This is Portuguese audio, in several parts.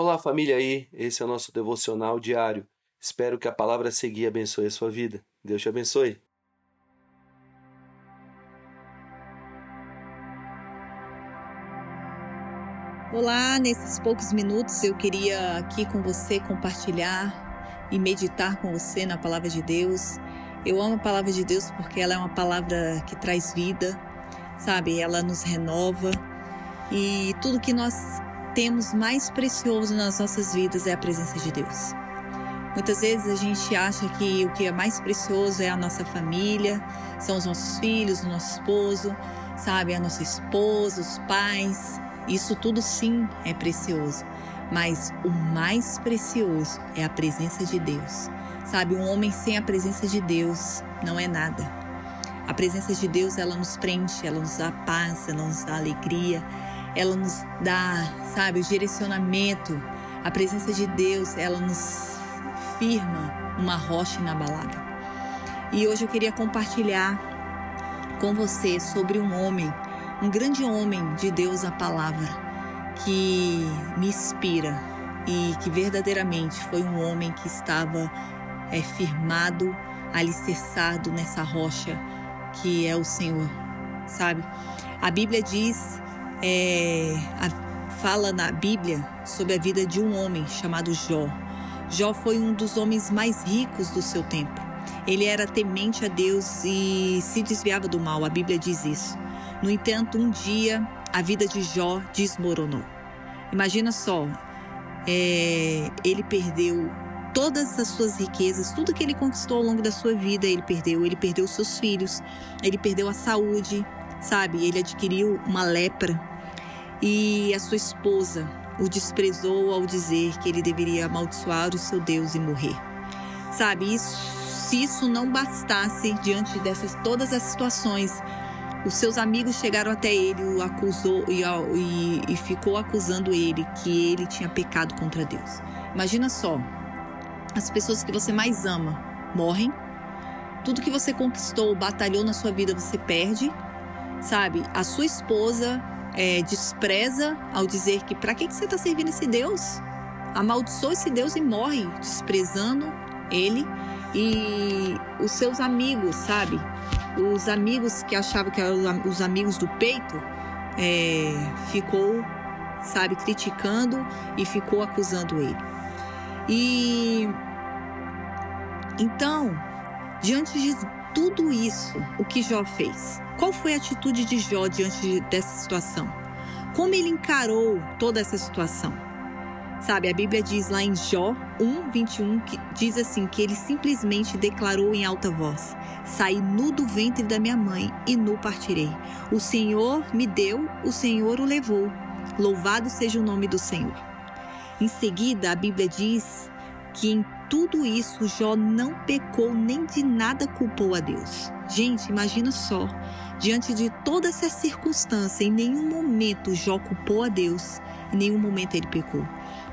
Olá, família aí. Esse é o nosso devocional diário. Espero que a palavra seguir abençoe a sua vida. Deus te abençoe. Olá, nesses poucos minutos eu queria aqui com você compartilhar e meditar com você na palavra de Deus. Eu amo a palavra de Deus porque ela é uma palavra que traz vida, sabe? Ela nos renova e tudo que nós temos mais precioso nas nossas vidas é a presença de Deus. Muitas vezes a gente acha que o que é mais precioso é a nossa família, são os nossos filhos, o nosso esposo, sabe, a nossa esposa, os pais. Isso tudo sim é precioso, mas o mais precioso é a presença de Deus. Sabe, um homem sem a presença de Deus não é nada. A presença de Deus, ela nos preenche, ela nos dá paz, ela nos dá alegria, ela nos dá, sabe, o direcionamento. A presença de Deus, ela nos firma uma rocha inabalável. E hoje eu queria compartilhar com você sobre um homem, um grande homem de Deus, a palavra, que me inspira e que verdadeiramente foi um homem que estava é, firmado, alicerçado nessa rocha que é o Senhor, sabe? A Bíblia diz é, a, fala na Bíblia sobre a vida de um homem chamado Jó. Jó foi um dos homens mais ricos do seu tempo. Ele era temente a Deus e se desviava do mal, a Bíblia diz isso. No entanto, um dia a vida de Jó desmoronou. Imagina só, é, ele perdeu todas as suas riquezas, tudo que ele conquistou ao longo da sua vida, ele perdeu. Ele perdeu seus filhos, ele perdeu a saúde, sabe? Ele adquiriu uma lepra e a sua esposa o desprezou ao dizer que ele deveria amaldiçoar o seu Deus e morrer. Sabe, isso, se isso não bastasse diante dessas todas as situações, os seus amigos chegaram até ele, o acusou e, e, e ficou acusando ele que ele tinha pecado contra Deus. Imagina só, as pessoas que você mais ama morrem, tudo que você conquistou, batalhou na sua vida, você perde, sabe? A sua esposa é, despreza ao dizer que para que, que você está servindo esse Deus? Amaldiçoa esse Deus e morre, desprezando ele e os seus amigos, sabe? Os amigos que achavam que eram os amigos do peito, é, ficou, sabe, criticando e ficou acusando ele. E então, diante de tudo isso, o que Jó fez? Qual foi a atitude de Jó diante dessa situação? Como ele encarou toda essa situação? Sabe, a Bíblia diz lá em Jó 1, 21, que diz assim: que ele simplesmente declarou em alta voz: Saí nu do ventre da minha mãe e nu partirei. O Senhor me deu, o Senhor o levou. Louvado seja o nome do Senhor. Em seguida, a Bíblia diz que em tudo isso Jó não pecou nem de nada culpou a Deus. Gente, imagina só, diante de toda essa circunstância, em nenhum momento Jó culpou a Deus, em nenhum momento ele pecou,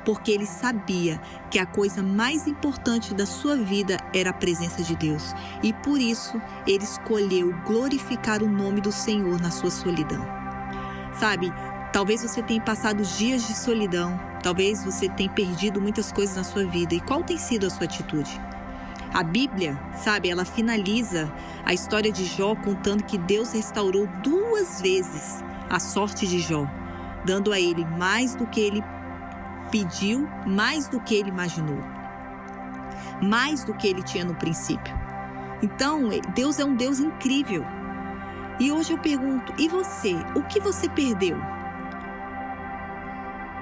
porque ele sabia que a coisa mais importante da sua vida era a presença de Deus, e por isso ele escolheu glorificar o nome do Senhor na sua solidão. Sabe, Talvez você tenha passado dias de solidão, talvez você tenha perdido muitas coisas na sua vida. E qual tem sido a sua atitude? A Bíblia, sabe, ela finaliza a história de Jó contando que Deus restaurou duas vezes a sorte de Jó, dando a ele mais do que ele pediu, mais do que ele imaginou, mais do que ele tinha no princípio. Então, Deus é um Deus incrível. E hoje eu pergunto: e você? O que você perdeu?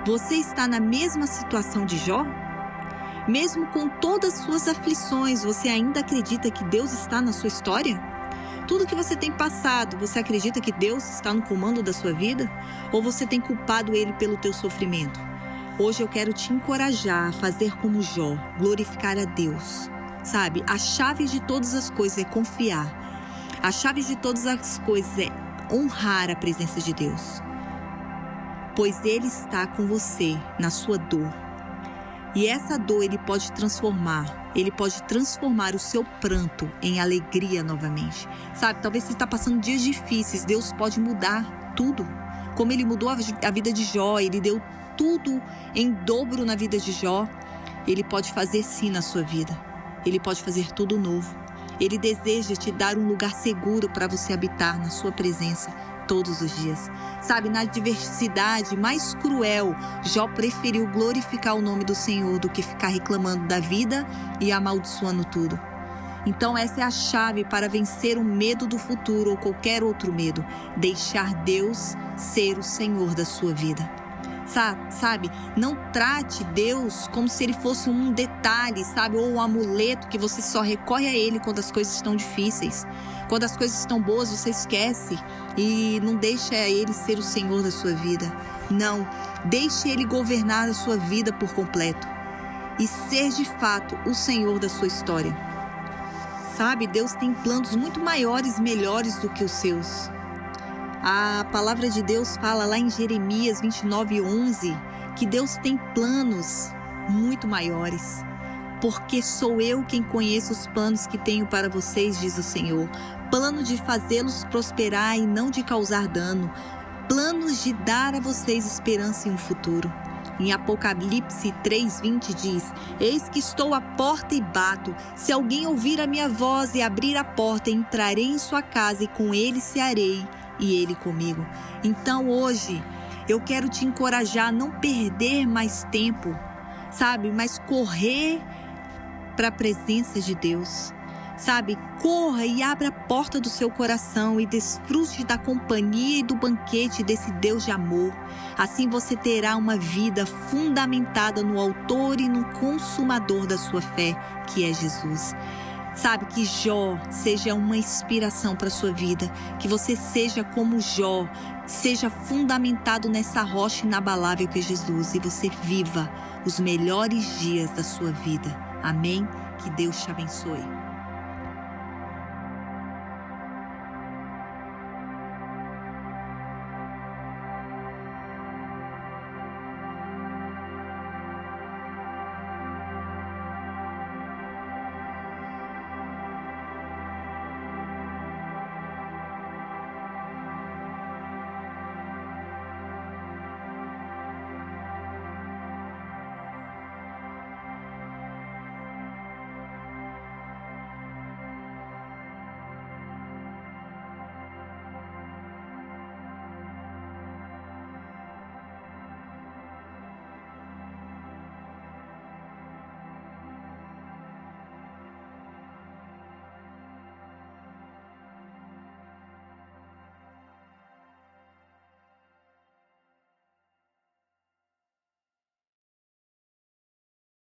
Você está na mesma situação de Jó? Mesmo com todas as suas aflições, você ainda acredita que Deus está na sua história? Tudo que você tem passado, você acredita que Deus está no comando da sua vida? Ou você tem culpado Ele pelo teu sofrimento? Hoje eu quero te encorajar a fazer como Jó, glorificar a Deus. Sabe, a chave de todas as coisas é confiar. A chave de todas as coisas é honrar a presença de Deus pois Ele está com você na sua dor. E essa dor Ele pode transformar, Ele pode transformar o seu pranto em alegria novamente. Sabe, talvez você está passando dias difíceis, Deus pode mudar tudo. Como Ele mudou a vida de Jó, Ele deu tudo em dobro na vida de Jó, ele pode fazer sim na sua vida. Ele pode fazer tudo novo. Ele deseja te dar um lugar seguro para você habitar na sua presença todos os dias. Sabe, na adversidade mais cruel, Jó preferiu glorificar o nome do Senhor do que ficar reclamando da vida e amaldiçoando tudo. Então, essa é a chave para vencer o medo do futuro ou qualquer outro medo: deixar Deus ser o Senhor da sua vida sabe? Não trate Deus como se ele fosse um detalhe, sabe? Ou um amuleto que você só recorre a ele quando as coisas estão difíceis. Quando as coisas estão boas, você esquece e não deixa ele ser o Senhor da sua vida. Não, deixe ele governar a sua vida por completo e ser de fato o Senhor da sua história. Sabe, Deus tem planos muito maiores melhores do que os seus. A palavra de Deus fala lá em Jeremias 29, 11 que Deus tem planos muito maiores. Porque sou eu quem conheço os planos que tenho para vocês, diz o Senhor. Plano de fazê-los prosperar e não de causar dano. Planos de dar a vocês esperança e um futuro. Em Apocalipse 3:20 diz: Eis que estou à porta e bato. Se alguém ouvir a minha voz e abrir a porta, entrarei em sua casa e com ele cearei e Ele comigo. Então hoje eu quero te encorajar a não perder mais tempo, sabe? Mas correr para a presença de Deus. Sabe, corra e abra a porta do seu coração e desfrute da companhia e do banquete desse Deus de amor. Assim você terá uma vida fundamentada no Autor e no Consumador da sua fé, que é Jesus. Sabe que Jó seja uma inspiração para sua vida, que você seja como Jó, seja fundamentado nessa rocha inabalável que é Jesus e você viva os melhores dias da sua vida. Amém? Que Deus te abençoe.